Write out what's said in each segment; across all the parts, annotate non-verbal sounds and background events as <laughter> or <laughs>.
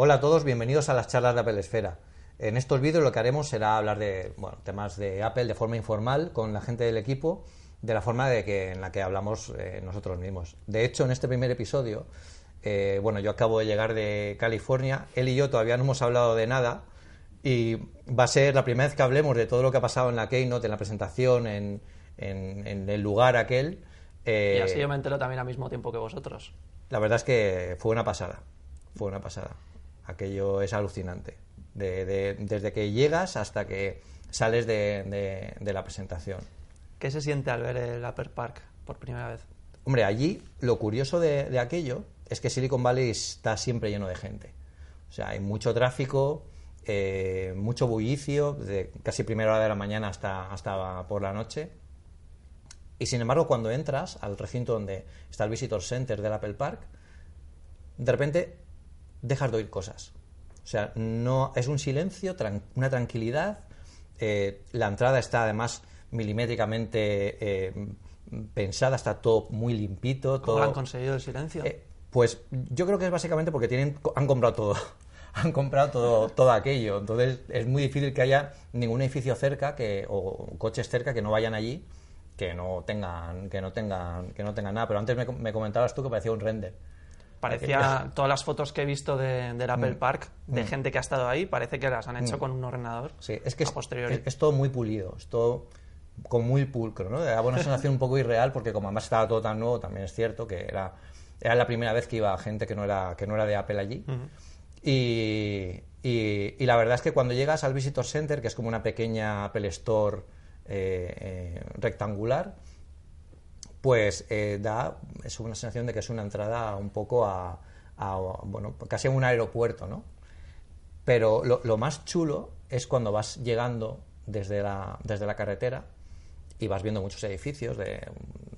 Hola a todos, bienvenidos a las charlas de Apple Esfera. En estos vídeos lo que haremos será hablar de bueno, temas de Apple de forma informal con la gente del equipo, de la forma de que, en la que hablamos eh, nosotros mismos. De hecho, en este primer episodio, eh, bueno, yo acabo de llegar de California, él y yo todavía no hemos hablado de nada y va a ser la primera vez que hablemos de todo lo que ha pasado en la Keynote, en la presentación, en, en, el lugar aquel. Eh, y así yo me entero también al mismo tiempo que vosotros. La verdad es que fue una pasada, fue una pasada. Aquello es alucinante. desde que llegas hasta que sales de, la presentación. ¿Qué se siente al ver el Upper Park por primera vez? Hombre, allí lo curioso de, aquello es que Silicon Valley está siempre lleno de gente. O sea, hay mucho tráfico, eh, mucho bullicio, de casi primera hora de la mañana hasta, hasta por la noche. Y sin embargo, cuando entras al recinto donde está el Visitor Center del Apple Park, de repente dejas de oír cosas. O sea, no es un silencio, una tranquilidad. Eh, la entrada está además milimétricamente eh, pensada, está todo muy limpito. ¿Cómo han conseguido el silencio? Eh, pues yo creo que es básicamente porque tienen, han comprado todo. <laughs> han comprado todo, todo aquello. Entonces es muy difícil que haya ningún edificio cerca que, o coches cerca que no vayan allí que no tengan que no tengan que no tengan nada pero antes me, comentabas tú que parecía un render parecía todas las fotos que he visto de, del Apple mm. Park de mm. gente que ha estado ahí parece que las han hecho mm. con un ordenador sí es que es, es, todo muy pulido es todo con muy pulcro no da una sensación un poco irreal porque como además estaba todo tan nuevo también es cierto que era era la primera vez que iba gente que no era que no era de Apple allí y, y, y la verdad es que cuando llegas al Visitor Center que es como una pequeña Apple Store eh, eh, rectangular, pues eh, da es una sensación de que es una entrada un poco a, bueno, casi a un aeropuerto, ¿no? Pero lo, más chulo es cuando vas llegando desde la, desde la carretera y vas viendo muchos edificios de,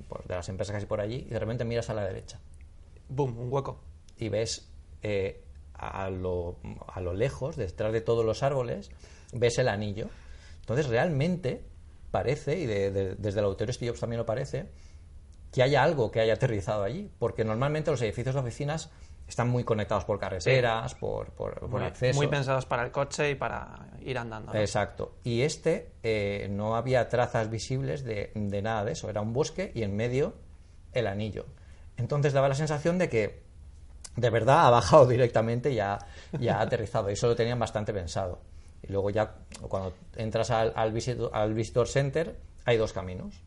pues, de las empresas casi por allí y de repente miras a la derecha. ¡Bum! Un hueco. Y ves a, lo, a lo lejos, detrás de todos los árboles, ves el anillo. Entonces realmente parece, y desde el auditorio Steve también lo parece, que haya algo que haya aterrizado allí, porque normalmente los edificios de oficinas están muy conectados por carreteras, por, por, muy, acceso. Muy pensados para el coche y para ir andando. Exacto. Y este eh, no había trazas visibles de, nada de eso. Era un bosque y en medio el anillo. Entonces daba la sensación de que de verdad ha bajado <laughs> directamente y ha, ya ha aterrizado. Y eso lo tenían bastante pensado. Y luego ya cuando entras al, al, visitor, Center hay dos caminos.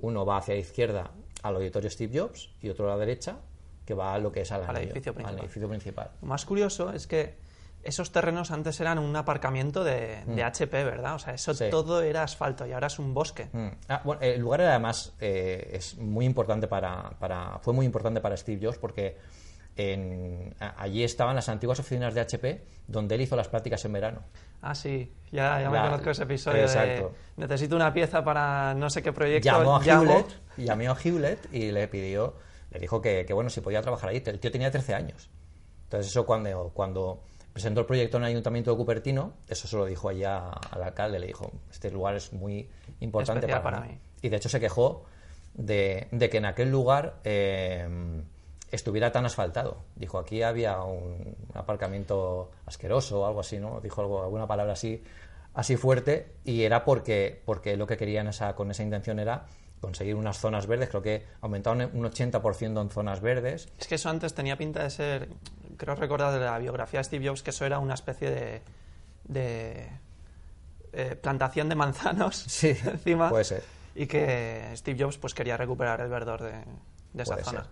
Uno va hacia la izquierda al auditorio Steve Jobs y otro a la derecha que va a lo que es al, edificio, principal. Lo más curioso es que esos terrenos antes eran un aparcamiento de, HP, mm. ¿verdad? O sea, eso todo era asfalto y ahora es un bosque. Mm. Ah, bueno, el lugar además eh, es muy importante para, para, fue muy importante para Steve Jobs porque allí estaban las antiguas oficinas de HP donde él hizo las prácticas en verano. Ah, sí, ya, ya me conozco ese episodio. Exacto. necesito una pieza para no sé qué proyecto. Llamó a Hewlett, llamó a Hewlett y le pidió, le dijo que, bueno, si podía trabajar ahí. El tío tenía 13 años. Entonces, eso cuando, cuando presentó el proyecto en el Ayuntamiento de Cupertino, eso se lo dijo allá al alcalde. Le dijo: Este lugar es muy importante para, mí. Y de hecho, se quejó de, de que en aquel lugar. Eh, estuviera tan asfaltado. Dijo, aquí había un aparcamiento asqueroso o algo así, ¿no? Dijo algo, alguna palabra así, así fuerte y era porque, porque lo que querían esa, con esa intención era conseguir unas zonas verdes, creo que aumentaron un 80% en zonas verdes. Es que eso antes tenía pinta de ser, creo recordar de la biografía de Steve Jobs, que eso era una especie de, de eh, plantación de manzanos sí, <laughs> encima. Puede ser. Y que Steve Jobs pues quería recuperar el verdor de,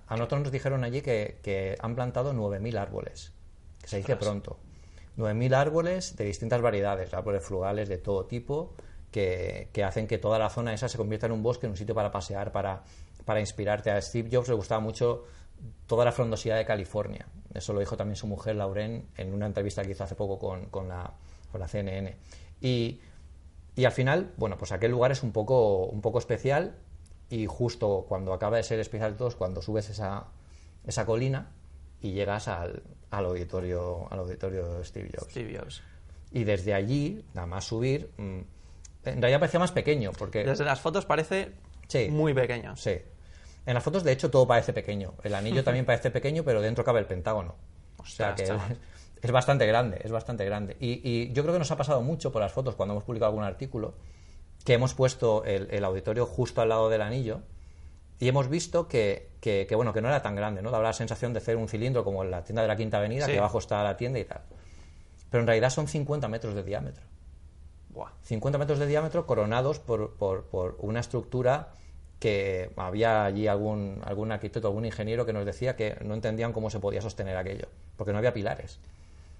a nosotros nos dijeron allí que, han plantado 9.000 árboles, que se dice pronto. 9.000 árboles de distintas variedades, árboles frugales de todo tipo, que, hacen que toda la zona esa se convierta en un bosque, en un sitio para pasear, para, para inspirarte. A Steve Jobs le gustaba mucho toda la frondosidad de California. Eso lo dijo también su mujer, Lauren, en una entrevista que hizo hace poco con, con, la, con la CNN. Y, y al final, bueno, pues aquel lugar es un poco, un poco especial y justo cuando acaba de ser Especial 2, cuando subes esa, esa colina y llegas al, al, auditorio al auditorio Steve Jobs. Steve Jobs. Y desde allí, nada más subir, mm, en realidad parecía más pequeño. porque Desde las fotos parece muy pequeño. Sí. En las fotos, de hecho, todo parece pequeño. El anillo también <laughs> parece pequeño, pero dentro cabe el Pentágono. o sea que <laughs> Es bastante grande, es bastante grande. Y, y yo creo que nos ha pasado mucho por las fotos cuando hemos publicado algún artículo, que hemos puesto el, el auditorio justo al lado del anillo y hemos visto que, que, que, bueno, que no era tan grande, ¿no? Daba la sensación de ser un cilindro como en la tienda de la Quinta Avenida, Sí. que abajo está la tienda y tal. Pero en realidad son 50 metros de diámetro. Buah. 50 metros de diámetro coronados por, por, por una estructura que había allí algún, algún arquitecto, algún ingeniero que nos decía que no entendían cómo se podía sostener aquello, porque no había pilares.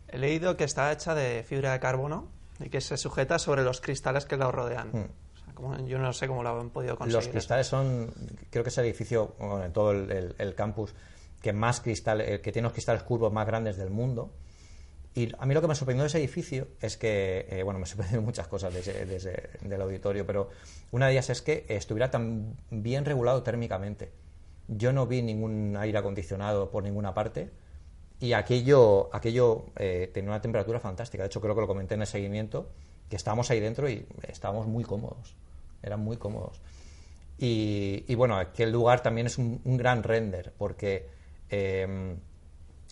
He leído que está hecha de fibra de carbono y que se sujeta sobre los cristales que lo rodean. O sea, como- yo no sé cómo lo han podido conseguir. Los eso. cristales son, creo que es el edificio, bueno, en todo el, el- el campus, que más cristal, que tiene los cristales curvos más grandes del mundo. Y a mí lo que me sorprendió de ese edificio es que, eh, bueno, me <laughs> sorprendieron muchas cosas de ese- de ese- del auditorio, pero una de ellas es que estuviera tan bien regulado térmicamente. Yo no vi ningún aire acondicionado por ninguna parte y aquello, aquello eh, tenía una temperatura fantástica. De hecho, creo que lo comenté en el seguimiento, que estábamos ahí dentro y estábamos muy cómodos. Eran muy cómodos. Y, y bueno, aquel lugar también es un, un gran render, porque eh,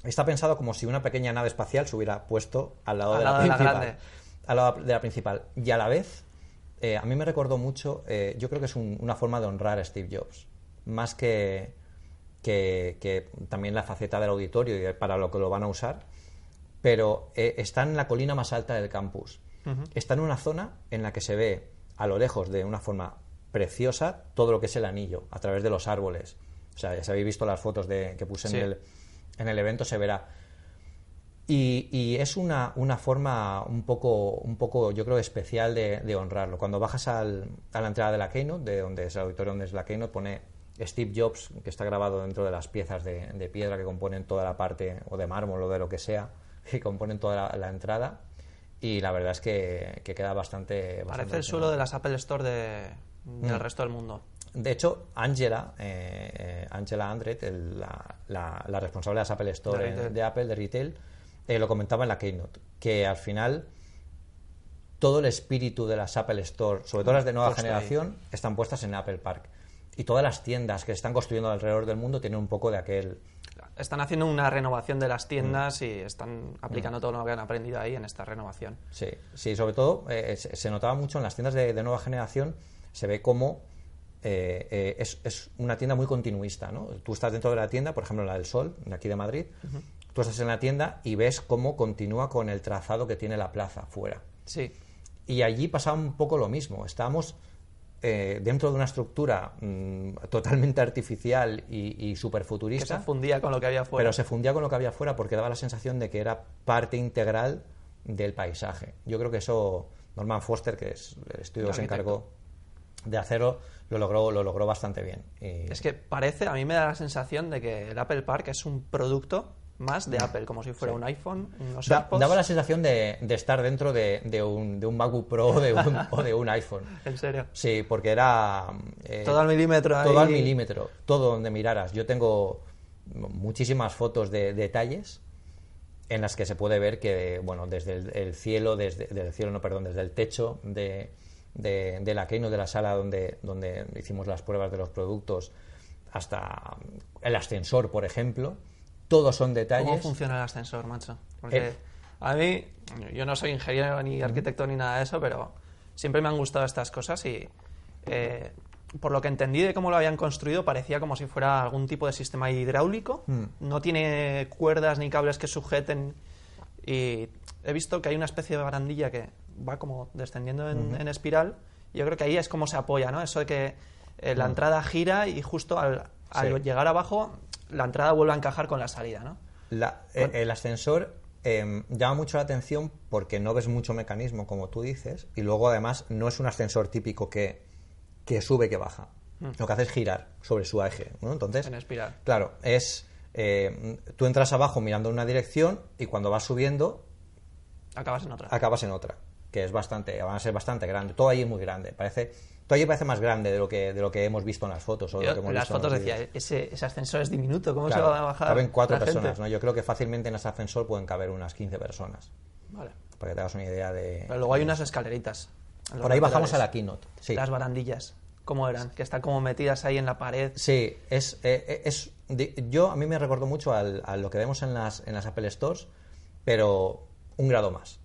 está pensado como si una pequeña nave espacial se hubiera puesto al lado, Al de, lado la de la principal, al lado de la principal. Y a la vez, eh, a mí me recordó mucho, eh, yo creo que es un- una forma de honrar a Steve Jobs, más que, que, que también la faceta del auditorio y para lo que lo van a usar, pero eh, está en la colina más alta del campus. Está en una zona en la que se ve a lo lejos de una forma preciosa todo lo que es el anillo a través de los árboles. O sea, ya si habéis visto las fotos de, que puse Sí. en, el, en el evento, se verá. Y, y es una, una forma un poco, un poco, yo creo, especial de, de honrarlo. Cuando bajas al- a la entrada de la Keynote, de donde es el auditorio donde es la Keynote, pone Steve Jobs, que está grabado dentro de las piezas de, de piedra que componen toda la parte, o de mármol o de lo que sea, <laughs> que componen toda la, la entrada. Y la verdad es que, que queda bastante... bastante Parece el suelo de las Apple Store de- del resto del mundo. de hecho, Angela, eh, eh, Angela Andret, el- la, la- la responsable de las Apple Store De en- retail. de Apple, de retail, eh, lo comentaba en la Keynote, que al final todo el espíritu de las Apple Store, sobre todo las de nueva Puesto ahí. generación, están puestas en Apple Park. Y todas las tiendas que se están construyendo alrededor del mundo tienen un poco de aquel... Están haciendo una renovación de las tiendas Mm. y están aplicando todo lo que han aprendido ahí en esta renovación. Sí, sí sobre todo eh, se, se notaba mucho en las tiendas de, de nueva generación, se ve como eh, eh, es, es una tienda muy continuista, ¿no? Tú estás dentro de la tienda, por ejemplo, la del Sol, de aquí de Madrid, tú estás en la tienda y ves cómo continúa con el trazado que tiene la plaza fuera. Sí, Y allí pasaba un poco lo mismo. Estábamos eh, dentro de una estructura mm, totalmente artificial y, y que superfuturista. se fundía con lo que había fuera. Pero se fundía con lo que había fuera porque daba la sensación de que era parte integral del paisaje. Yo creo que eso Norman Foster, que es el estudio que se encargó de hacerlo, lo logró, lo logró bastante bien. Y- Es que parece, a mí me da la sensación de que el Apple Park es un producto más de Apple, como si fuera un iPhone, unos Mm. Da- daba la sensación de, de estar dentro de, de un, de un MacBook Pro o de un, <laughs> o de un iPhone. En serio. Sí, porque era... eh, Todo al milímetro ahí. Todo al milímetro, todo donde miraras. Yo tengo muchísimas fotos de detalles en las que se puede ver que, bueno, desde el, el cielo, desde del cielo, no, perdón, desde el techo de, de, de la Keynote, de la sala donde, donde hicimos las pruebas de los productos, hasta el ascensor, por ejemplo, todos son detalles. ¿Cómo funciona el ascensor, macho? Porque Eh. a mí, yo no soy ingeniero ni arquitecto ni nada de eso, pero siempre me han gustado estas cosas y eh, por lo que entendí de cómo lo habían construido, parecía como si fuera algún tipo de sistema hidráulico. Mm. No tiene cuerdas ni cables que sujeten y he visto que hay una especie de barandilla que va como descendiendo en, en espiral. Yo creo que ahí es como se apoya, ¿no? Eso de que eh, la entrada gira y justo al, al Mm. Sí. llegar abajo la entrada vuelve a encajar con la salida, ¿no? La- eh, el ascensor eh, llama mucho la atención porque no ves mucho mecanismo, como tú dices, y luego además no es un ascensor típico que, que sube que baja. Lo que hace es girar sobre su eje. ¿no? Entonces, En espiral. claro, es. eh, tú entras abajo mirando en una dirección y cuando vas subiendo Acabas en otra. acabas en otra, que es bastante, van a ser bastante grande. Todo allí es muy grande. Parece, todo allí parece más grande de lo que, de lo que hemos visto en las fotos. O de Yo lo que hemos en las visto fotos decía, ese, ese ascensor es diminuto, ¿cómo Claro, se va a bajar? caben cuatro gente? personas, ¿no? Yo creo que fácilmente en ese ascensor pueden caber unas 15 personas. Vale. Para que te hagas una idea de. Pero luego hay unas escaleritas. Por ahí bajamos a la keynote. Sí, Las barandillas, ¿cómo eran? Que están como metidas ahí en la pared. sí es, eh, es de- yo a mí me recordó mucho al- a lo que vemos en las, en las Apple Stores, pero un grado más.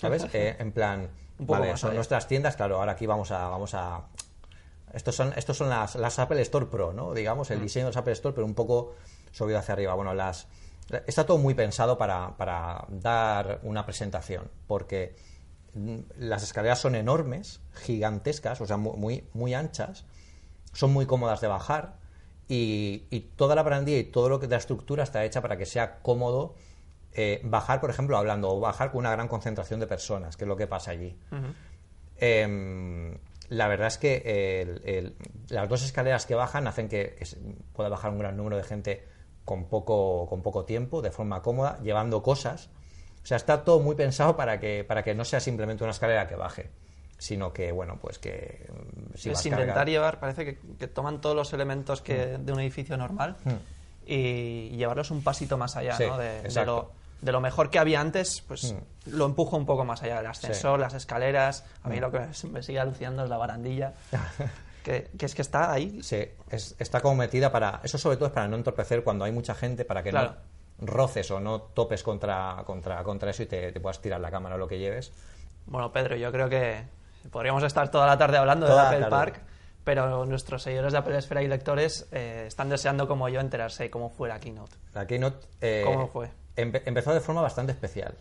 ¿Sabes? Eh, en plan, Un poco vale, más son allá. nuestras tiendas, claro, ahora aquí vamos a, vamos a estos son, estos son las, las Apple Store Pro, ¿no? Digamos, Mm. el diseño de los Apple Store, pero un poco subido hacia arriba. Bueno, las está todo muy pensado para, para dar una presentación, porque mm, las escaleras son enormes, gigantescas, o sea, mu- muy, muy anchas, son muy cómodas de bajar y, y toda la barandilla y todo lo que la estructura está hecha para que sea cómodo eh, bajar, por ejemplo, hablando, o bajar con una gran concentración de personas, que es lo que pasa allí. Em, la verdad es que el- el- las dos escaleras que bajan hacen que pueda bajar un gran número de gente con poco, con poco tiempo, de forma cómoda, llevando cosas. O sea, está todo muy pensado para que, para que no sea simplemente una escalera que baje, sino que, bueno, pues que mm, si es intentar llevar, parece que, que toman todos los elementos que, Mm. de un edificio normal y llevarlos un pasito más allá, Sí, ¿no? De, de exacto. lo, de lo mejor que había antes, pues Mm. lo empujo un poco más allá. El ascensor, las escaleras. A mí Mm. lo que me- sigue alucinando es la barandilla. <laughs> que, que es que está ahí. Sí, es- está como metida para. Eso sobre todo es para no entorpecer cuando hay mucha gente, para que Claro. no roces o no topes contra, contra, contra eso y te, te puedas tirar la cámara o lo que lleves. Bueno, Pedro, yo creo que podríamos estar toda la tarde hablando Toda de Apple. Park, pero nuestros seguidores de Apple Esfera y lectores eh, están deseando, como yo, enterarse de cómo fue la keynote. La Keynote. eh, ¿Cómo fue? Empe- empezó de forma bastante especial.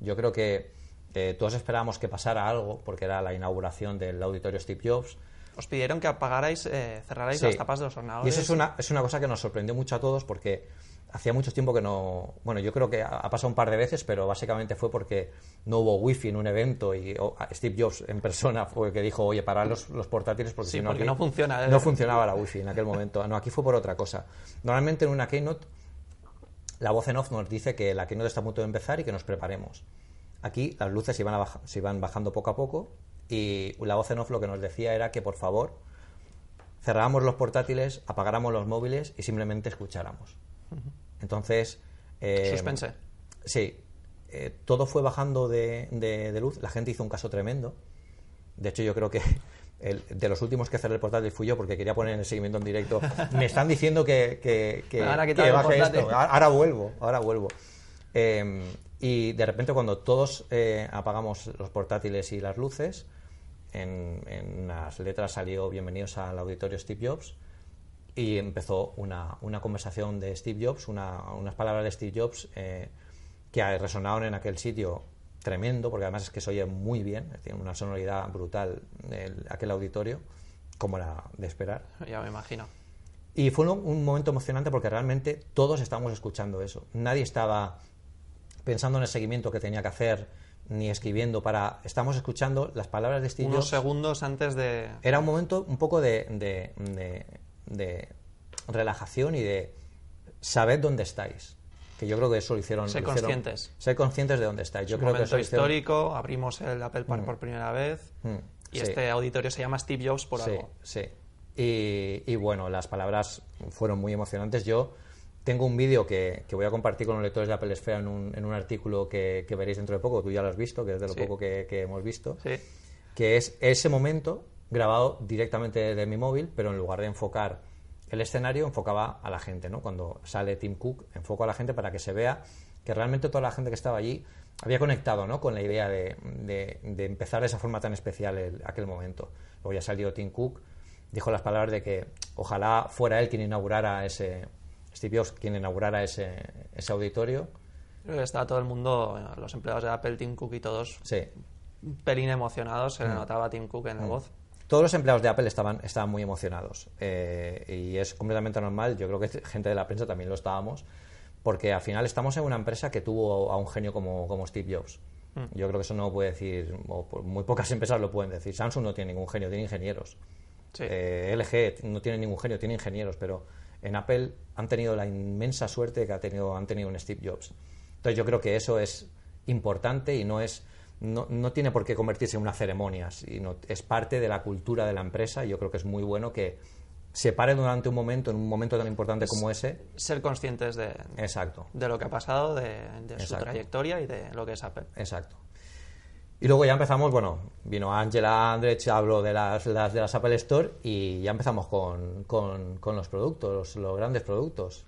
Yo creo que eh, todos esperábamos que pasara algo, porque era la inauguración del auditorio Steve Jobs. Os pidieron que apagarais, eh, cerrarais Sí. las tapas de los Y ordenadores. eso es una, es una cosa que nos sorprendió mucho a todos porque hacía mucho tiempo que no... Bueno, yo creo que ha pasado un par de veces, pero básicamente fue porque no hubo wifi en un evento y Steve Jobs en persona fue el que dijo, oye, parar los, los portátiles porque Sí, si no... porque aquí no funciona, ¿eh? No funcionaba la wifi en aquel momento. No, aquí fue por otra cosa. Normalmente en una keynote la voz en off nos dice que la keynote está a punto de empezar y que nos preparemos. Aquí las luces se iban, a baja- se iban bajando poco a poco y la voz en off lo que nos decía era que por favor cerráramos los portátiles, apagáramos los móviles y simplemente escucháramos. Entonces... eh, Suspense. Sí, eh, todo fue bajando de, de- de luz, la gente hizo un caso tremendo. De hecho, yo creo que el- de los últimos que cerré el portátil fui yo porque quería poner en el seguimiento en directo. Me están diciendo que, que, que- baje esto. Ahora ahora vuelvo, ahora vuelvo. Eh, y de repente cuando todos eh, apagamos los portátiles y las luces, en, en unas letras salió Bienvenidos al auditorio Steve Jobs y empezó una, una conversación de Steve Jobs, una- unas palabras de Steve Jobs eh, que resonaron en aquel sitio tremendo, porque además es que se oye muy bien, tiene una sonoridad brutal el- aquel auditorio, como era de esperar. Ya me imagino. Y fue un, un momento emocionante porque realmente todos estábamos escuchando eso. Nadie estaba pensando en el seguimiento que tenía que hacer, ni escribiendo para... Estamos escuchando las palabras de Steve Unos Jobs segundos antes de... era un momento un poco de, de- de- de relajación y de saber dónde estáis. Que yo creo que eso lo hicieron. Ser hicieron- conscientes. Ser conscientes de dónde estáis. Yo un creo que momento eso lo hicieron- histórico, abrimos el Apple Park por primera vez Mm, y sí. este auditorio se llama Steve Jobs por sí, algo. Sí, y, y bueno, las palabras fueron muy emocionantes. Yo tengo un vídeo que, que voy a compartir con los lectores de Apple Esfera en un, en un artículo que, que veréis dentro de poco. Tú ya lo has visto, que es de lo Sí. poco que, que hemos visto. Sí. que es ese momento grabado directamente de mi móvil, pero en lugar de enfocar el escenario, enfocaba a la gente, ¿no? Cuando sale Tim Cook, enfoco a la gente para que se vea que realmente toda la gente que estaba allí había conectado, ¿no? Con la idea de, de- de empezar de esa forma tan especial el- aquel momento. Luego ya salió Tim Cook, dijo las palabras de que ojalá fuera él quien inaugurara ese, Steve Jobs quien inaugurara ese, ese auditorio. Creo que estaba todo el mundo, los empleados de Apple, Tim Cook y todos, Sí, un pelín emocionados. Mm. Se le notaba a Tim Cook en la voz. Todos los empleados de Apple estaban, estaban muy emocionados eh, y es completamente normal. Yo creo que gente de la prensa también lo estábamos, porque al final estamos en una empresa que tuvo a un genio como, como Steve Jobs. Yo creo que eso no lo puede decir, o muy pocas <laughs> empresas lo pueden decir. Samsung no tiene ningún genio, tiene ingenieros. Sí. Eh, LG no tiene ningún genio, tiene ingenieros, pero en Apple han tenido la inmensa suerte que ha tenido, han tenido un Steve Jobs. Entonces yo creo que eso es importante y no es no, no tiene por qué convertirse en una ceremonia, sino es parte de la cultura de la empresa y yo creo que es muy bueno que se pare durante un momento, en un momento tan importante como ese. Ser conscientes de, Exacto, de lo que ha pasado, de, de su trayectoria y de lo que es Apple. exacto. Y luego ya empezamos, bueno, vino Angela Andrech, habló de las, las- de las Apple Store y ya empezamos con, con- con los productos, los, los grandes productos.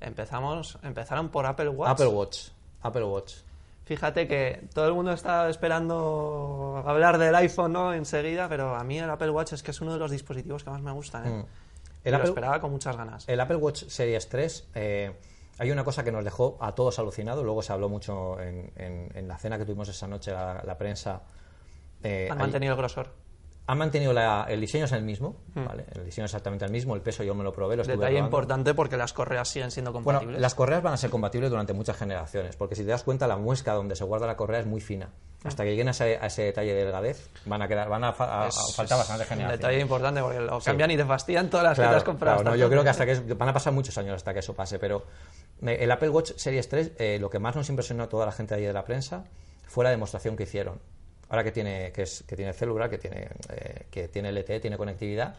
Empezamos, empezaron por Apple Watch. Apple Watch, Apple Watch. Fíjate que todo el mundo está esperando hablar del iPhone ¿no? enseguida, pero a mí el Apple Watch es que es uno de los dispositivos que más me gustan. ¿eh? Mm. El lo Apple- esperaba con muchas ganas. El Apple Watch Series 3, eh, hay una cosa que nos dejó a todos alucinados, luego se habló mucho en, en- en la cena que tuvimos esa noche, la, la prensa. eh, Han hay- mantenido el grosor. Han mantenido la- el diseño es el mismo, ¿vale? El diseño es exactamente el mismo, el peso yo me lo probé, lo Hmm. Detalle probando. importante porque las correas siguen siendo Bueno, compatibles. las correas van a ser compatibles durante muchas generaciones, porque si te das cuenta, la muesca donde se guarda la correa es muy fina. Hasta que lleguen a ese, a ese detalle de delgadez, van a quedar, van a, a- a faltar es bastantes un generaciones. detalle importante porque lo cambian y te fastidian todas las que te Claro, has comprado. claro, no, yo creo que hasta que van a pasar muchos años hasta que eso pase, pero el Apple Watch Series 3, eh, lo que más nos impresionó a toda la gente ahí de la prensa fue la demostración que hicieron. Ahora que tiene, que es, que tiene celular, que tiene, eh, que tiene LTE, tiene conectividad,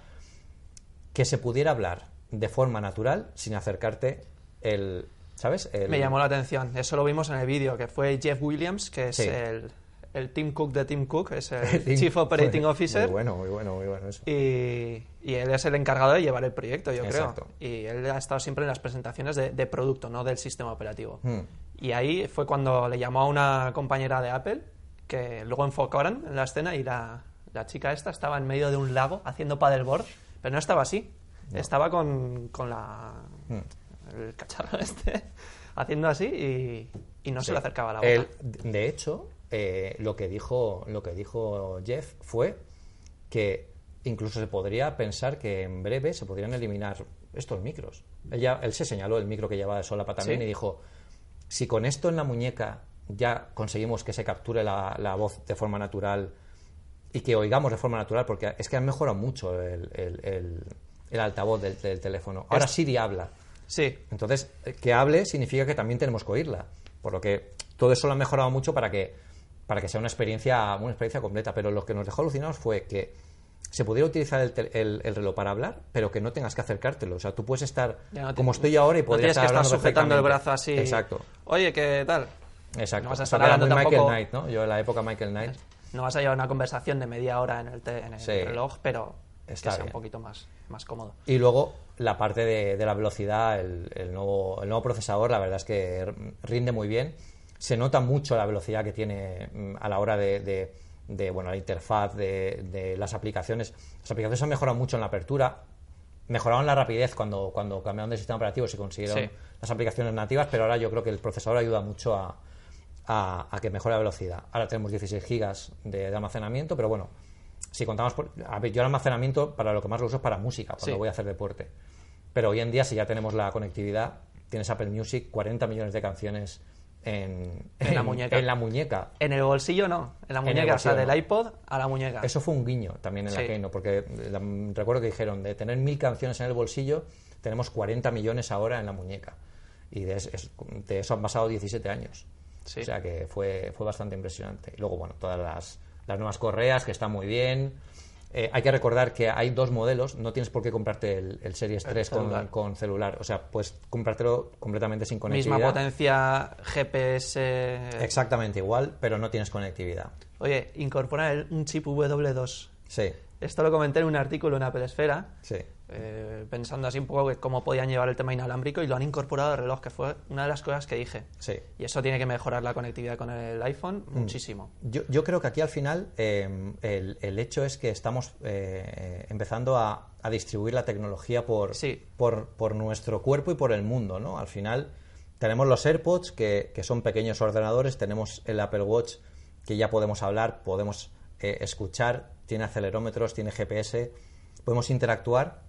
que se pudiera hablar de forma natural sin acercarte el, ¿sabes? El- Me llamó la atención. Eso lo vimos en el vídeo, que fue Jeff Williams, que es Sí. el, el Tim Cook de Tim Cook, es el el- <laughs> Chief Operating muy Officer. bueno, muy bueno, muy bueno eso. Y, y él es el encargado de llevar el proyecto, yo Exacto. creo. Y él ha estado siempre en las presentaciones de, de producto, no del sistema operativo. Hmm. Y ahí fue cuando le llamó a una compañera de Apple, que luego enfocaron en la escena y la, la chica esta estaba en medio de un lago haciendo paddleboard, pero no estaba así. Estaba con, con la, Hmm. el cacharro <laughs> este haciendo así y, y no se Sí. le acercaba a la boca. El- de hecho, eh, lo, que dijo, lo que dijo Jeff fue que incluso se podría pensar que en breve se podrían eliminar estos micros. Él, ya- él se señaló el micro que llevaba de solapa también Sí. y dijo, si con esto en la muñeca ya conseguimos que se capture la, la voz de forma natural y que oigamos de forma natural, porque es que han mejorado mucho el, el- el- el altavoz del, del teléfono. Ahora Siri habla. Sí, Entonces, eh, que hable significa que también tenemos que oírla. Por lo que todo eso lo han mejorado mucho para que, para que sea una experiencia, una experiencia completa. Pero lo que nos dejó alucinados fue que se pudiera utilizar el, el- el reloj para hablar, pero que no tengas que acercártelo. O sea, tú puedes estar no te- como estoy ahora y no podrías que estar estar hablando sujetando el brazo así. Exacto. Oye, ¿qué tal? Exacto. No vas a estar hablando muy Michael tampoco- Knight, ¿no? Yo en la época Michael Knight. No vas a llevar una conversación de media hora en el, te- en el Sí. reloj, pero Está que sea bien. un poquito más, más cómodo. Y luego la parte de, de la velocidad, el, el nuevo, el nuevo procesador, la verdad es que rinde muy bien. Se nota mucho la velocidad que tiene mm, a la hora de, de- de, bueno, la interfaz, de, de las aplicaciones. Las aplicaciones han mejorado mucho en la apertura. Mejoraron la rapidez cuando, cuando cambiaron de sistema operativo, se consiguieron Sí. las aplicaciones nativas, pero ahora yo creo que el procesador ayuda mucho a, a- a que mejore la velocidad. Ahora tenemos 16 gigas de, de almacenamiento, pero bueno, si contamos por... A ver, yo el almacenamiento para lo que más lo uso es para música, cuando Sí. voy a hacer deporte. Pero hoy en día, si ya tenemos la conectividad, tienes Apple Music, 40 millones de canciones en, En la muñeca. en la muñeca. En el bolsillo no, en la En muñeca, o sea, del iPod a la muñeca. Eso fue un guiño también en la. Keynote, porque la- recuerdo que dijeron, de tener mil canciones en el bolsillo, tenemos 40 millones ahora en la muñeca. Y de, es- es- de eso han pasado 17 años. Sí. O sea que fue, fue bastante impresionante. Y luego, bueno, todas las, las nuevas correas, que están muy bien. Eh, hay que recordar que hay dos modelos, no tienes por qué comprarte el, el Series 3 con, celular. con celular. O sea, puedes comprártelo completamente sin conectividad. Misma potencia GPS. Exactamente igual, pero no tienes conectividad. Oye, incorpora el- un chip W2. Sí, Esto lo comenté en un artículo en Apple Esfera, sí. Eh, pensando así un poco que cómo podían llevar el tema inalámbrico y lo han incorporado al reloj, que fue una de las cosas que dije. Sí. Y eso tiene que mejorar la conectividad con el iPhone Mm. muchísimo. Yo, yo creo que aquí al final eh, el, el hecho es que estamos eh, empezando a, a distribuir la tecnología por, Sí. por, por nuestro cuerpo y por el mundo, ¿no? Al final tenemos los AirPods, que, que son pequeños ordenadores, tenemos el Apple Watch, que ya podemos hablar, podemos eh, escuchar, tiene acelerómetros, tiene GPS, podemos interactuar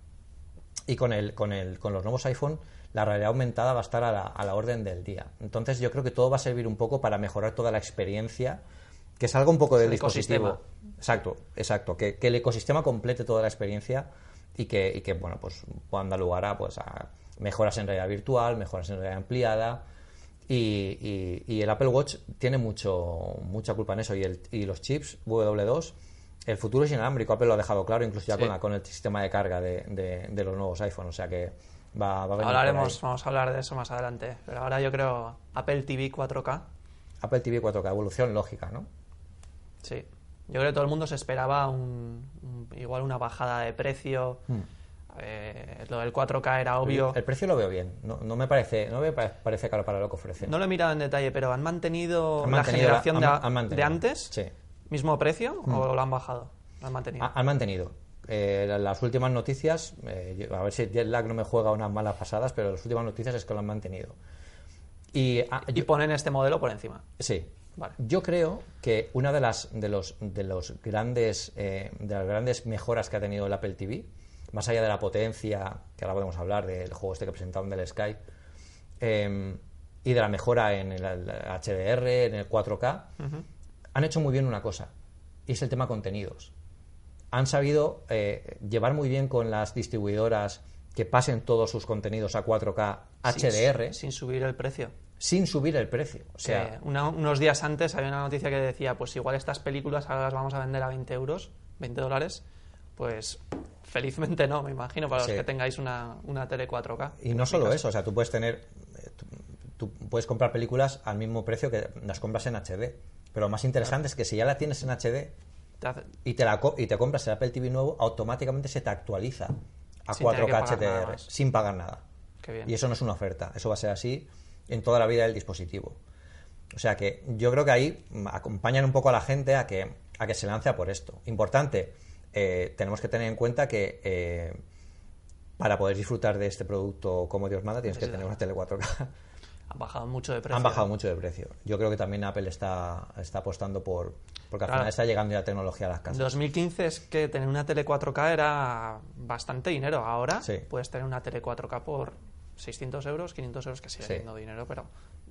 y con, el, con, el, con los nuevos iPhone la realidad aumentada va a estar a la, a la orden del día. Entonces yo creo que todo va a servir un poco para mejorar toda la experiencia, que salga un poco del El dispositivo. ecosistema. Exacto, exacto. Que, que el ecosistema complete toda la experiencia y que, y que bueno, pues puedan dar lugar a, pues, a mejoras en realidad virtual, mejoras en realidad ampliada. Y, y- y el Apple Watch tiene mucho, mucha culpa en eso. Y, el, y los chips W2, el futuro es inalámbrico. Apple lo ha dejado claro, incluso ya Sí. con, la- con el sistema de carga de, de- de los nuevos iPhone. O sea que va, va a venir. Hablaremos, vamos a hablar de eso más adelante. Pero ahora yo creo Apple TV 4K. Apple TV 4K, evolución lógica, ¿no? Sí. Yo creo que todo el mundo se esperaba un, un- igual una bajada de precio. Hmm. Eh, lo del 4K era obvio. El precio lo veo bien. No, no me parece no me pa- parece caro para lo que ofrecen. No lo he mirado en detalle, pero ¿han mantenido, Han la mantenido la- generación han- de, han mantenido. de antes? Sí. ¿Mismo precio o lo han bajado? Lo han mantenido. Ha- Han mantenido. Eh, la- las últimas noticias, eh, a ver si Jetlag no me juega unas malas pasadas, pero las últimas noticias es que lo han mantenido. Y, ah, y yo- ponen este modelo por encima. Sí. Vale. Yo creo que una de las de los de los grandes eh, de las grandes mejoras que ha tenido el Apple TV, más allá de la potencia, que ahora podemos hablar del juego este que presentaron del Sky, eh, y de la mejora en el, el HDR, en el 4K, han hecho muy bien una cosa, y es el tema contenidos. Han sabido eh, llevar muy bien con las distribuidoras que pasen todos sus contenidos a 4K Sin- HDR Sin, subir el precio. sin subir el precio. O sea, una- unos días antes había una noticia que decía, pues igual estas películas ahora las vamos a vender a 20 euros, 20 dólares. Pues felizmente no, me imagino, para Sí. los que tengáis una, una tele 4K. Y no solo eso, o sea, tú puedes tener, eh, tú, tú puedes comprar películas al mismo precio que las compras en HD. Pero lo más interesante es que si ya la tienes en HD y te, la co- y te compras el Apple TV nuevo, automáticamente se te actualiza a Sin tener que 4K pagar nada HDR sin pagar nada. Qué bien. Y eso no es una oferta, eso va a ser así en toda la vida del dispositivo. O sea que yo creo que ahí acompañan un poco a la gente a que, a que se lance a por esto. Importante, eh, tenemos que tener en cuenta que eh, para poder disfrutar de este producto como Dios manda tienes que tener una tele 4K. Han bajado mucho de precio. Han bajado mucho de precio. Yo creo que también Apple está, está apostando por... Porque al Claro. final está llegando ya tecnología a las casas. 2015 es que tener una tele 4K era bastante dinero. Ahora Sí. puedes tener una tele 4K por 600 euros, 500 euros, que sigue Sí. siendo dinero, pero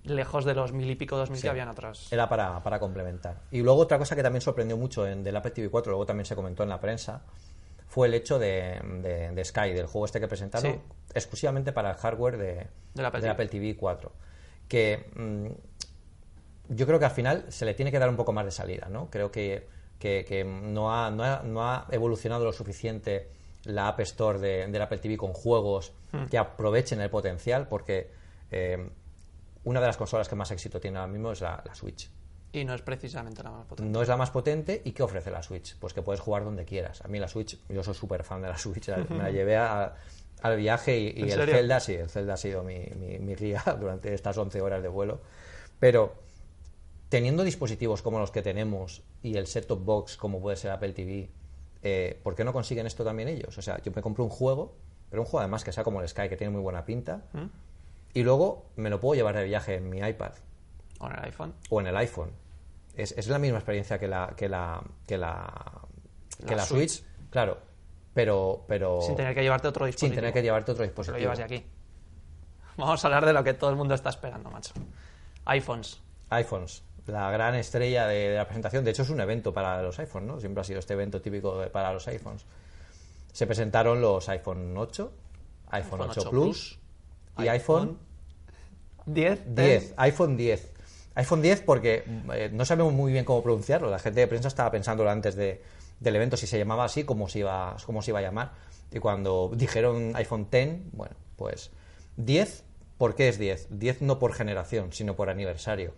lejos de los mil y pico, dos mil Sí. que habían otras. Era para, para complementar. Y luego otra cosa que también sorprendió mucho en del Apple TV 4, luego también se comentó en la prensa, fue el hecho de, de- de Sky, del juego este que presentaron, Sí. exclusivamente para el hardware de, Del Apple del TV. TV 4. Que mm, yo creo que al final se le tiene que dar un poco más de salida, ¿no? Creo que, que- que no, ha, no, ha, no ha evolucionado lo suficiente la App Store de, del Apple TV con juegos Hmm. que aprovechen el potencial, porque eh, una de las consolas que más éxito tiene ahora mismo es la- la Switch Y no es precisamente la más potente. no es la más potente y ¿qué ofrece la Switch? Pues que puedes jugar donde quieras. A mí la Switch, yo soy súper fan de la Switch, me la llevé a- al viaje y, y ¿En el serio? Zelda, sí, el Zelda ha sido mi, mi- mi guía <laughs> durante estas 11 horas de vuelo. Pero teniendo dispositivos como los que tenemos y el set-top box como puede ser Apple TV, eh, ¿por qué no consiguen esto también ellos? O sea, yo me compro un juego, pero un juego además que sea como el Sky, que tiene muy buena pinta, ¿Mm? y luego me lo puedo llevar de viaje en mi iPad O en el iPhone. o en el iPhone. Es, es la misma experiencia que la que la que la, que La la Switch, claro, pero pero Sin tener que llevarte otro dispositivo. sin tener que llevarte otro dispositivo. lo llevas de aquí. <laughs> Vamos a hablar de lo que todo el mundo está esperando, macho. iPhones. iPhones, la gran estrella de, de la presentación. De hecho, es un evento para los iPhones, ¿no? Siempre ha sido este evento típico de- para los iPhones. Se presentaron los iPhone 8, iPhone, 8, Plus, y iPhone 10. 10, iPhone 10. iPhone 10 porque eh, no sabemos muy bien cómo pronunciarlo. La gente de prensa estaba pensándolo antes de, del evento si se llamaba así, cómo se, iba, cómo se iba a llamar. Y cuando dijeron iPhone 10, bueno, pues 10, ¿por qué es 10? 10 no por generación, sino por aniversario.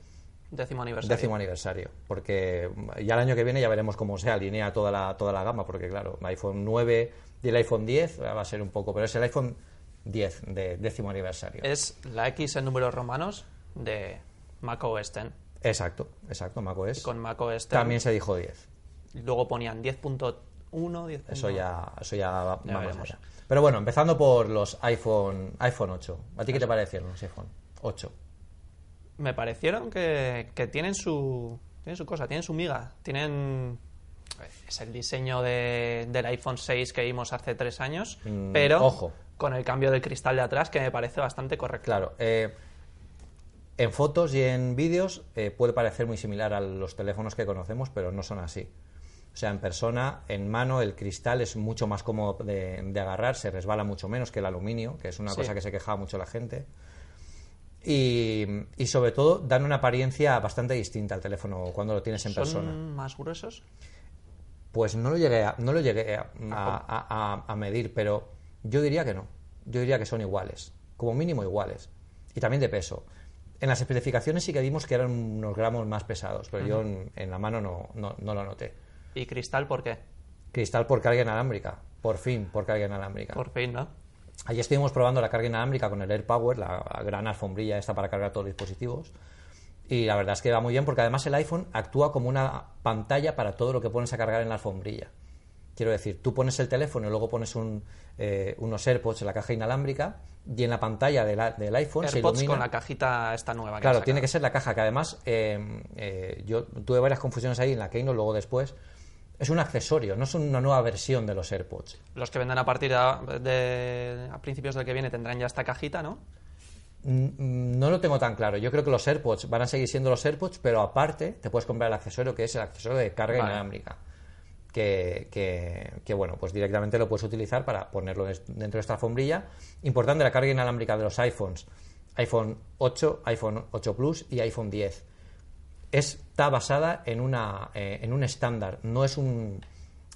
Décimo aniversario. Décimo aniversario. Porque ya el año que viene ya veremos cómo se alinea toda la, toda la gama, porque claro, iPhone 9 y el iPhone 10 va a ser un poco, pero es el iPhone 10 de décimo aniversario. Es la X en números romanos de macOS 10. Exacto, exacto, macOS. Con macOS 10 También se dijo 10. Luego ponían 10.1, 10. Eso ya, eso ya va Ya va más veremos. allá. Pero bueno, empezando por los iPhone, iPhone 8. ¿A ti qué te parecieron los iPhone 8? Me parecieron que, que tienen su tienen su cosa, tienen su miga, tienen es el diseño de- del iPhone 6 que vimos hace tres años, Mm, pero ojo. con el cambio del cristal de atrás que me parece bastante correcto. Claro, eh, en fotos y en vídeos eh, puede parecer muy similar a los teléfonos que conocemos, pero no son así. O sea, en persona, en mano, el cristal es mucho más cómodo de, de agarrar, se resbala mucho menos que el aluminio, que es una Sí. cosa que se quejaba mucho la gente. Y, y sobre todo, dan una apariencia bastante distinta al teléfono cuando lo tienes en ¿Son persona. más gruesos? Pues no lo llegué a, no lo llegué a, a- medir, pero yo diría que no. Yo diría que son iguales, como mínimo iguales. Y también de peso. En las especificaciones sí que vimos que eran unos gramos más pesados, pero yo en, en la mano no, no, no lo noté. ¿Y cristal por qué? Cristal por carga inalámbrica. Por fin, por carga inalámbrica. Por fin, ¿no? Allí estuvimos probando la carga inalámbrica con el AirPower, la, la gran alfombrilla esta para cargar todos los dispositivos. Y la verdad es que va muy bien porque además el iPhone actúa como una pantalla para todo lo que pones a cargar en la alfombrilla. Quiero decir, tú pones el teléfono y luego pones un, eh, unos AirPods en la caja inalámbrica y en la pantalla de la- del iPhone se AirPods ilumina. con la cajita esta nueva. que Claro, tiene que ser la caja, que además eh, eh, yo tuve varias confusiones ahí en la Keynote, luego después. Es un accesorio, no es una nueva versión de los AirPods. Los que vendan a partir de, de- a principios del que viene tendrán ya esta cajita, ¿no? Mm, No lo tengo tan claro. Yo creo que los AirPods van a seguir siendo los AirPods, pero aparte te puedes comprar el accesorio que es el accesorio de carga Vale. inalámbrica. Que, que- que, bueno, pues directamente lo puedes utilizar para ponerlo dentro de esta alfombrilla. Importante la carga inalámbrica de los iPhones. iPhone 8, iPhone 8 Plus y iPhone 10. Está basada en, una, eh, en un estándar, no es un,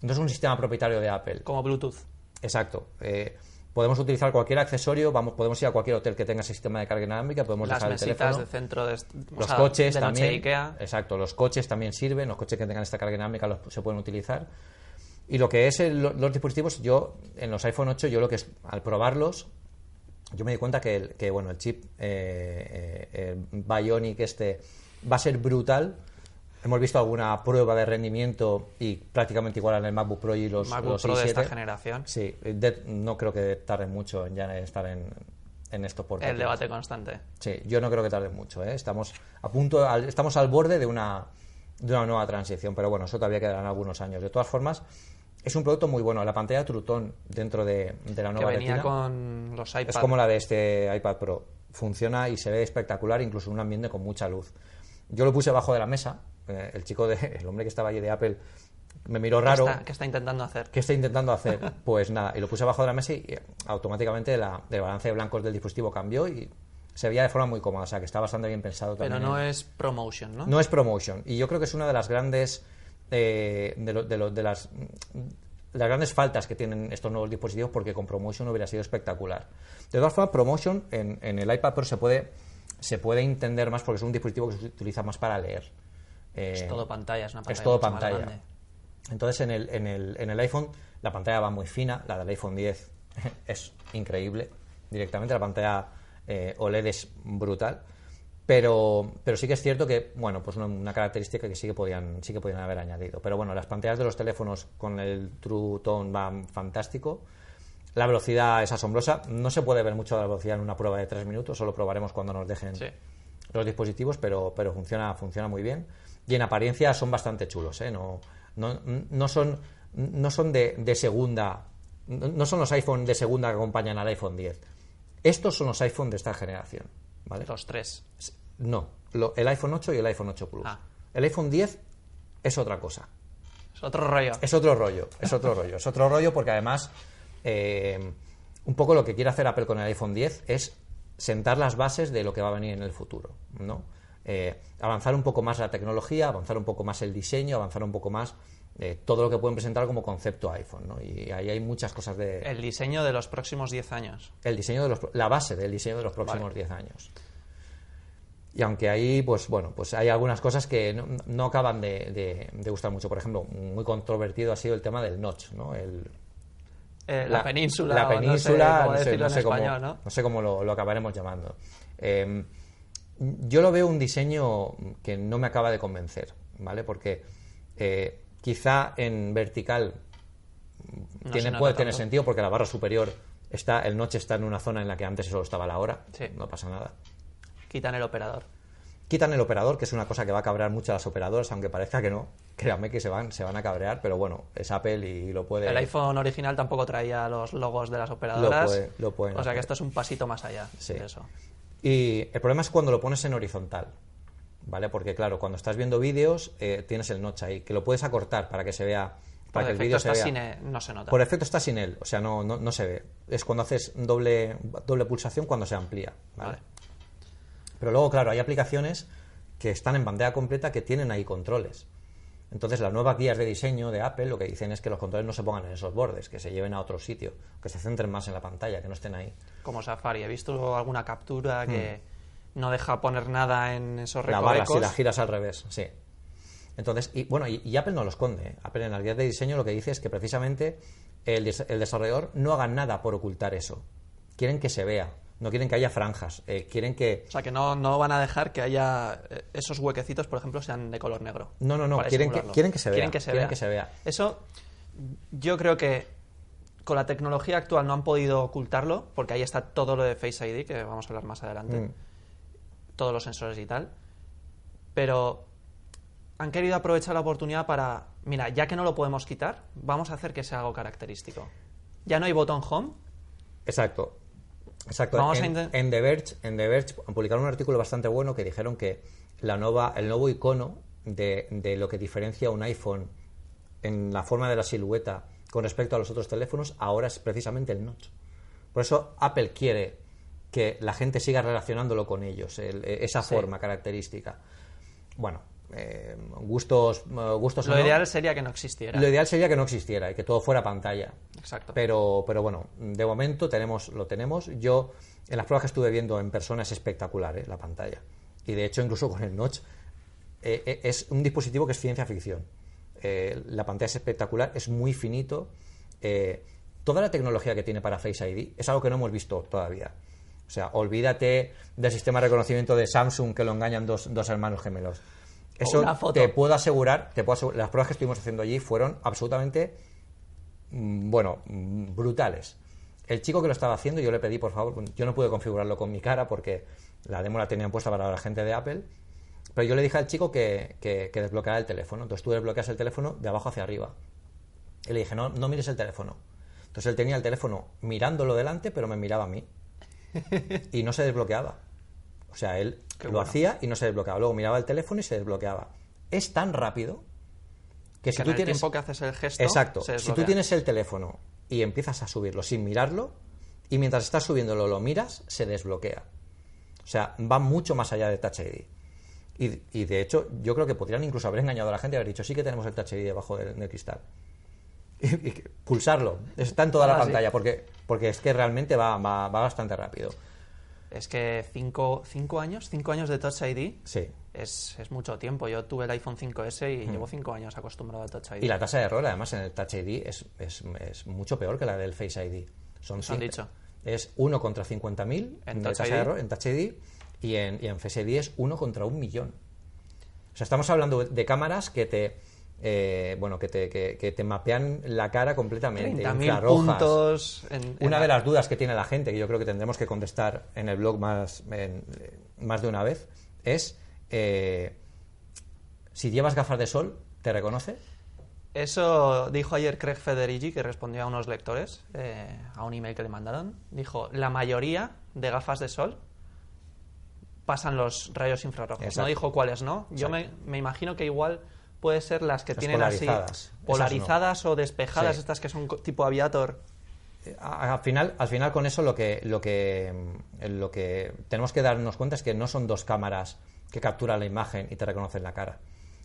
no es un sistema propietario de Apple. Como Bluetooth. Exacto. Eh, podemos utilizar cualquier accesorio, vamos, podemos ir a cualquier hotel que tenga ese sistema de carga inalámbrica, podemos Las dejar el teléfono. de centro de, o Los sea, coches de también. Ikea. Exacto, los coches también sirven, los coches que tengan esta carga dinámica los, se pueden utilizar. Y lo que es el- los dispositivos, yo en los iPhone 8, yo lo que es, al probarlos, yo me di cuenta que, el, que bueno, el chip eh, eh, Bionic este va a ser brutal. Hemos visto alguna prueba de rendimiento y prácticamente igual en el MacBook Pro y los, MacBook los Pro de esta i7. generación. Sí, de- no creo que tarde mucho en ya estar en, en estos portátiles. El debate constante. Sí, yo no creo que tarde mucho. ¿eh? Estamos a punto, al- estamos al borde de una, de una nueva transición, pero bueno, eso todavía quedarán algunos años. De todas formas, es un producto muy bueno. La pantalla Trutón dentro de, de la Que nueva venía retina con los iPad. es como la de este iPad Pro. Funciona y se ve espectacular, incluso en un ambiente con mucha luz. Yo lo puse abajo de la mesa. eh, el chico, de, <laughs> el hombre que estaba allí de Apple, me miró ¿Qué raro. está, qué está intentando hacer? ¿Qué está intentando hacer? <laughs> Pues nada, y lo puse abajo de la mesa y eh, automáticamente la, el balance de blancos del dispositivo cambió y se veía de forma muy cómoda, o sea que está bastante bien pensado Pero también. no en- es promotion, ¿no? no es promotion. Y yo creo que es una de las grandes eh, de, lo- de lo- de las, las grandes faltas que tienen estos nuevos dispositivos porque con promotion hubiera sido espectacular. De todas formas, promotion en, en el iPad Pro se puede, se puede entender más porque es un dispositivo que se utiliza más para leer. Eh, Es todo pantalla, es una pantalla es todo más pantalla. grande. Entonces en el, en, el, en el iPhone la pantalla va muy fina, la del iPhone 10 <laughs> es increíble. Directamente la pantalla eh, OLED es brutal. Pero, pero sí que es cierto que, bueno, pues una, una característica que sí que, podían, sí que podían haber añadido. Pero bueno, las pantallas de los teléfonos con el True Tone van fantástico. La velocidad es asombrosa. No se puede ver mucho de la velocidad en una prueba de tres minutos, solo probaremos cuando nos dejen Sí. los dispositivos, pero, pero funciona, funciona muy bien. Y en apariencia son bastante chulos, ¿eh? No, no, no son, no son de, de segunda, no no son los iPhone de segunda que acompañan al iPhone 10. Estos son los iPhone de esta generación, ¿vale? Los tres. No, lo- el iPhone 8 y el iPhone 8 Plus. Ah. El iPhone 10 es otra cosa. Es otro rollo. Es otro rollo, es otro rollo. Es otro rollo porque además eh, un poco lo que quiere hacer Apple con el iPhone 10 es sentar las bases de lo que va a venir en el futuro, ¿no? Eh, avanzar un poco más la tecnología, avanzar un poco más el diseño, avanzar un poco más eh, todo lo que pueden presentar como concepto iPhone, ¿no? Y ahí hay muchas cosas de... El diseño de los próximos 10 años. el diseño de los, la base del diseño de los próximos 10 años. Y aunque ahí, pues bueno, pues hay algunas cosas que no, no acaban de, de- de gustar mucho. Por ejemplo, muy controvertido ha sido el tema del notch, ¿no? El, Eh, la, península. La o no sé península, no sé, no sé cómo, español, ¿no? no sé cómo lo, lo acabaremos llamando. Eh, yo lo veo un diseño que no me acaba de convencer, ¿vale? Porque eh, quizá en vertical tiene, puede tener sentido porque la barra superior está, el noche está en una zona en la que antes solo estaba la hora, Sí. no pasa nada. Quitan el operador. Quitan el operador, que es una cosa que va a cabrear mucho a las operadoras, aunque parezca que no. Créanme que se van, se van a cabrear, pero bueno, es Apple y lo puede. El iPhone original tampoco traía los logos de las operadoras. puede- lo pueden o sea que hacer. esto es un pasito más allá Sí. de eso. Y el problema es cuando lo pones en horizontal, ¿vale? Porque claro, cuando estás viendo vídeos eh, tienes el notch ahí, que lo puedes acortar para que se vea, Por para que el vídeo se vea. sin e- no se nota. Por efecto está sin él, o sea, no, no, no se ve. Es cuando haces doble, doble pulsación cuando se amplía, ¿vale? Vale. Pero luego, claro, hay aplicaciones que están en bandeja completa que tienen ahí controles. Entonces, las nuevas guías de diseño de Apple lo que dicen es que los controles no se pongan en esos bordes, que se lleven a otro sitio, que se centren más en la pantalla, que no estén ahí. Como Safari. He visto alguna captura que no deja poner nada en esos Hmm. La barra, recovecos. si la giras al revés, sí. Entonces, y bueno, y, y Apple no lo esconde. ¿eh? Apple en la guía de diseño lo que dice es que precisamente el desarrollador no haga nada por ocultar eso. Quieren que se vea, no quieren que haya franjas, eh, quieren que... O sea, que no, no van a dejar que haya eh, esos huequecitos, por ejemplo, sean de color negro. No, no, no, quieren que, quieren que se vea. Quieren que se vea. que se vea. Eso, yo creo que con la tecnología actual no han podido ocultarlo, porque ahí está todo lo de Face ID, que vamos a hablar más adelante. Mm. Todos los sensores y tal. Pero han querido aprovechar la oportunidad para, mira, ya que no lo podemos quitar, vamos a hacer que sea algo característico. Ya no hay botón home, Exacto. Exacto. Vamos en, The Verge, en The Verge publicaron un artículo bastante bueno que dijeron que la nueva, el nuevo icono de, de lo que diferencia un iPhone en la forma de la silueta con respecto a los otros teléfonos ahora es precisamente el notch. Por eso Apple quiere que la gente siga relacionándolo con ellos, el- esa Sí. forma característica. Bueno, eh, gustos, eh, gustos lo no. ideal sería que no existiera. Lo ideal sería que no existiera y que todo fuera pantalla. Exacto. Pero, pero bueno, de momento tenemos, lo tenemos. Yo, en las pruebas que estuve viendo en persona, es espectacular ¿eh? la pantalla. Y de hecho, incluso con el notch, eh, es un dispositivo que es ciencia ficción. La pantalla es espectacular, es muy finito. toda la tecnología que tiene para Face ID es algo que no hemos visto todavía. O sea, olvídate del sistema de reconocimiento de Samsung que lo engañan dos, dos hermanos gemelos. Eso una foto. te puedo asegurar, te puedo asegurar, las pruebas que estuvimos haciendo allí fueron absolutamente mm, bueno, mm, brutales. El chico que lo estaba haciendo, yo le pedí, por favor, yo no pude configurarlo con mi cara porque la demo la tenían puesta para la gente de Apple, pero yo le dije al chico que, que, que desbloqueara el teléfono. Entonces tú desbloqueas el teléfono de abajo hacia arriba. Y le dije, no, no mires el teléfono. Entonces él tenía el teléfono mirándolo delante, pero me miraba a mí. <laughs> Y no se desbloqueaba. O sea, él Qué lo bueno. hacía y no se desbloqueaba. Luego miraba el teléfono y se desbloqueaba. Es tan rápido que si que tú en el tienes... tiempo que haces el gesto, Exacto. se Si tú tienes el teléfono y empiezas a subirlo sin mirarlo, y mientras estás subiéndolo lo miras, se desbloquea. O sea, va mucho más allá de Touch ID. Y, y, de hecho, yo creo que podrían incluso haber engañado a la gente y haber dicho, sí que tenemos el Touch ID debajo del, del cristal. <laughs> Y, pulsarlo. Está en toda la sí. pantalla, porque, porque es que realmente va, va, va bastante rápido. Es que cinco, cinco años, cinco años de Touch ID Sí. es, es mucho tiempo. Yo tuve el iPhone 5S y llevo cinco años acostumbrado al Touch ID. Y la tasa de error, además, en el Touch ID es, es, es mucho peor que la del Face ID. Son han dicho. Es 1 contra 50.000 En Touch ID. error en Touch ID y en, y en Face ID es 1 contra un millón. O sea, estamos hablando de cámaras que te, eh, bueno, que te, que, que te mapean la cara completamente. 30.000 infrarrojas. puntos. En, en Una la- de las dudas que tiene la gente, que yo creo que tendremos que contestar en el blog más, en- más de una vez, es eh, si llevas gafas de sol, ¿te reconoce? Eso dijo ayer Craig Federici, que respondió a unos lectores, eh, a un email que le mandaron. Dijo, la mayoría de gafas de sol pasan los rayos infrarrojos. Exacto. No dijo cuáles no. Yo me, me imagino que igual puede ser las que Las tienen polarizadas. así polarizadas o despejadas, Sí. estas que son tipo aviator. A- Al final, al final con eso lo que, lo, que, mm, lo que tenemos que darnos cuenta es que no son dos cámaras que capturan la imagen y te reconocen la cara.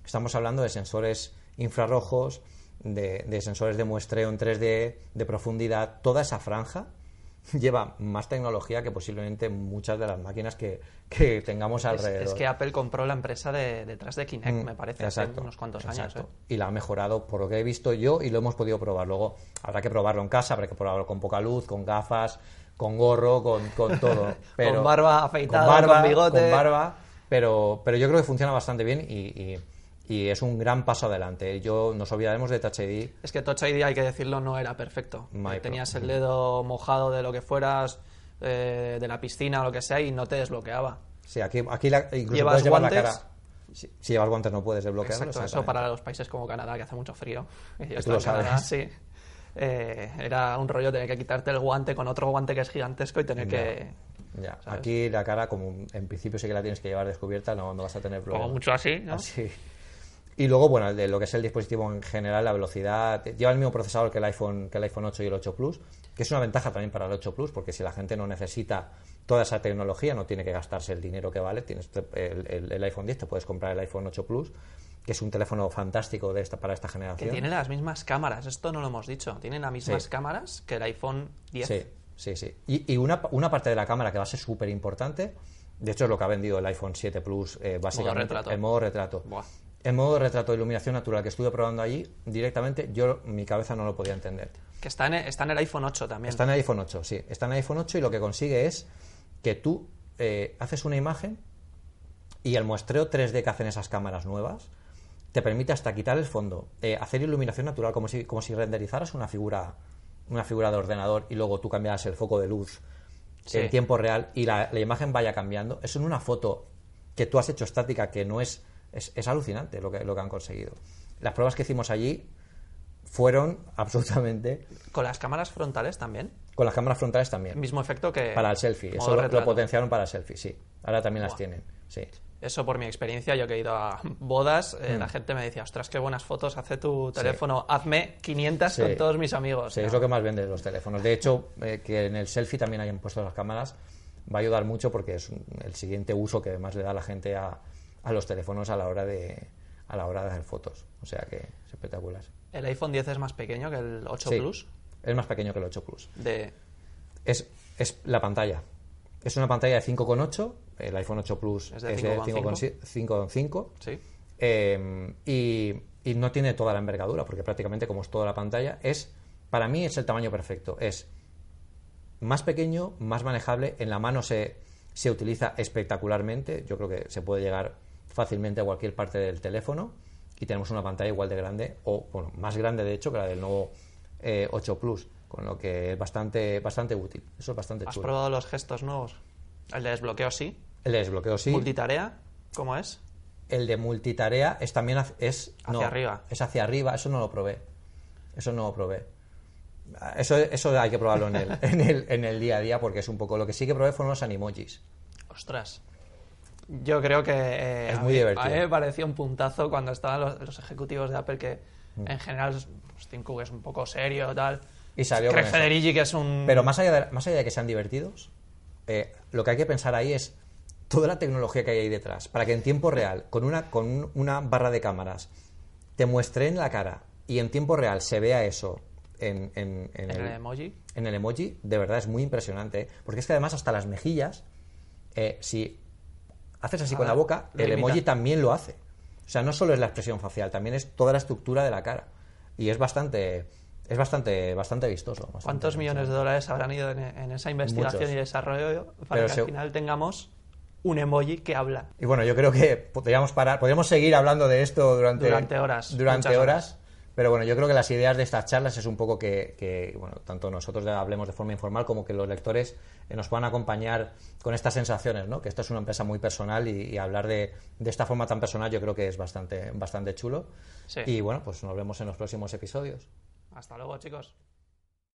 Estamos hablando de sensores infrarrojos, de, de sensores de muestreo en 3D, de profundidad. Toda esa franja <laughs> lleva más tecnología que posiblemente muchas de las máquinas que, que tengamos alrededor. es que Apple compró la empresa de, detrás de Kinect, Mm, me parece, exacto, hace unos cuantos exacto. años. ¿eh? Y la ha mejorado por lo que he visto yo y lo hemos podido probar. Luego habrá que probarlo en casa, habrá que probarlo con poca luz, con gafas, con gorro, con, con <laughs> todo. Pero, Con barba afeitada, con bigote. Con barba, pero, pero yo creo que funciona bastante bien y, y- y es un gran paso adelante. Yo nos olvidaremos de Touch ID. Es que Touch ID, hay que decirlo, no era perfecto. My Eh, Tenías Pro. el dedo mojado de lo que fueras, eh, de la piscina o lo que sea, y no te desbloqueaba. Sí, aquí, aquí la- incluso ¿Llevas puedes llevar guantes? la cara. Si, si llevas guantes no puedes desbloquearlo. Exacto, eso para los países como Canadá, que hace mucho frío. Y tú lo Canadá, sabes. sí. Eh, era un rollo tener que quitarte el guante con otro guante que es gigantesco y tener que... Ya, ¿sabes? aquí la cara, como en principio sí que la tienes que llevar descubierta, no, no vas a tener problemas. Como mucho así, ¿no? Así. Y luego, bueno, de lo que es el dispositivo en general, la velocidad, lleva el mismo procesador que el iPhone, que el iPhone 8 y el 8 Plus, que es una ventaja también para el 8 Plus, porque si la gente no necesita toda esa tecnología, no tiene que gastarse el dinero que vale, tienes el, el- el iPhone 10, te puedes comprar el iPhone 8 Plus, que es un teléfono fantástico de esta, para esta Que generación. tiene las mismas cámaras, esto no lo hemos dicho. Tienen las mismas Sí. cámaras que el iPhone 10. Sí, sí, sí. Y, y una, una parte de la cámara que va a ser súper importante, de hecho es lo que ha vendido el iPhone 7 Plus, eh, básicamente, retrato. el modo retrato. Buah. El modo de retrato de iluminación natural que estuve probando allí, directamente, yo mi cabeza no lo podía entender. Que está en, está en el iPhone 8 también. Está en el iPhone 8, sí. Está en el iPhone 8 y lo que consigue es que tú eh, haces una imagen y el muestreo 3D que hacen esas cámaras nuevas te permite hasta quitar el fondo, eh, hacer iluminación natural como si, como si renderizaras una figura, una figura de ordenador y luego tú cambiaras el foco de luz Sí. en tiempo real y la, la imagen vaya cambiando. Eso en una foto que tú has hecho estática que no es... Es, es alucinante lo que, lo que han conseguido. Las pruebas que hicimos allí fueron <laughs> absolutamente... Con las cámaras frontales también. Con las cámaras frontales también. Mismo efecto que. Para el selfie. Eso lo, potenciaron para el selfie, sí. Ahora también las tienen. Sí. Eso por mi experiencia, yo que he ido a bodas, Mm. eh, la gente me decía, ostras, qué buenas fotos hace tu teléfono, hazme 500 Sí. con todos mis amigos. Sí, es lo que más vende los teléfonos. De hecho, eh, que en el selfie también hayan puesto las cámaras va a ayudar mucho porque es el siguiente uso que más le da la gente a, a los teléfonos a la hora de a la hora de hacer fotos. O sea que es espectacular. El iPhone 10 es más pequeño que el 8 Sí, Plus. Es más pequeño que el 8 Plus. De... Es, es la pantalla. Es una pantalla de 5,8. El iPhone 8 Plus Es de es de 5,5. 5,5. Sí. Eh, y, y no tiene toda la envergadura, porque prácticamente como es toda la pantalla, es para mí es el tamaño perfecto. Es más pequeño, más manejable, en la mano se, se utiliza espectacularmente, yo creo que se puede llegar fácilmente a cualquier parte del teléfono y tenemos una pantalla igual de grande, o bueno, más grande de hecho que la del nuevo eh, 8 Plus, con lo que es bastante, bastante útil. Eso es bastante ¿Has chulo. probado los gestos nuevos? El de desbloqueo sí. El de desbloqueo sí. Multitarea, ¿cómo es? El de multitarea es también es Hacia no, arriba. Es hacia arriba, eso no lo probé. Eso no lo probé. Eso, eso hay que probarlo en el, <laughs> en, el, en el día a día porque es un poco lo que sí que probé fueron los animojis. Ostras. Yo creo que eh, Es a muy mí- divertido. A mí me pareció un puntazo cuando estaban los, los ejecutivos de Apple que Mm. en general pues, Tim Cook es un poco serio tal. Y salió Craig. Federici que es un Pero más allá de, más allá de que sean divertidos, eh, lo que hay que pensar ahí es toda la tecnología que hay ahí detrás para que en tiempo real, con una, con un- una barra de cámaras, te muestre en la cara y en tiempo real se vea eso en, en- en en el emoji. en el emoji, de verdad es muy impresionante. ¿eh? Porque es que además hasta las mejillas, eh, si haces así A con la boca, el imita. emoji también lo hace. O sea, no solo es la expresión facial, también es toda la estructura de la cara. Y es bastante, es bastante, bastante vistoso. bastante ¿Cuántos millones de dólares habrán ido en, en esa investigación Muchos. y desarrollo para Pero que se- al final tengamos un emoji que habla? Y bueno, yo creo que podríamos parar, podríamos seguir hablando de esto durante, Durante horas, Durante horas. Pero bueno, yo creo que las ideas de estas charlas es un poco que, que, bueno, tanto nosotros hablemos de forma informal como que los lectores eh, nos puedan acompañar con estas sensaciones, ¿no? Que esto es una empresa muy personal y, y hablar de, de esta forma tan personal yo creo que es bastante, bastante chulo. Sí. Y bueno, pues nos vemos en los próximos episodios. Hasta luego, chicos.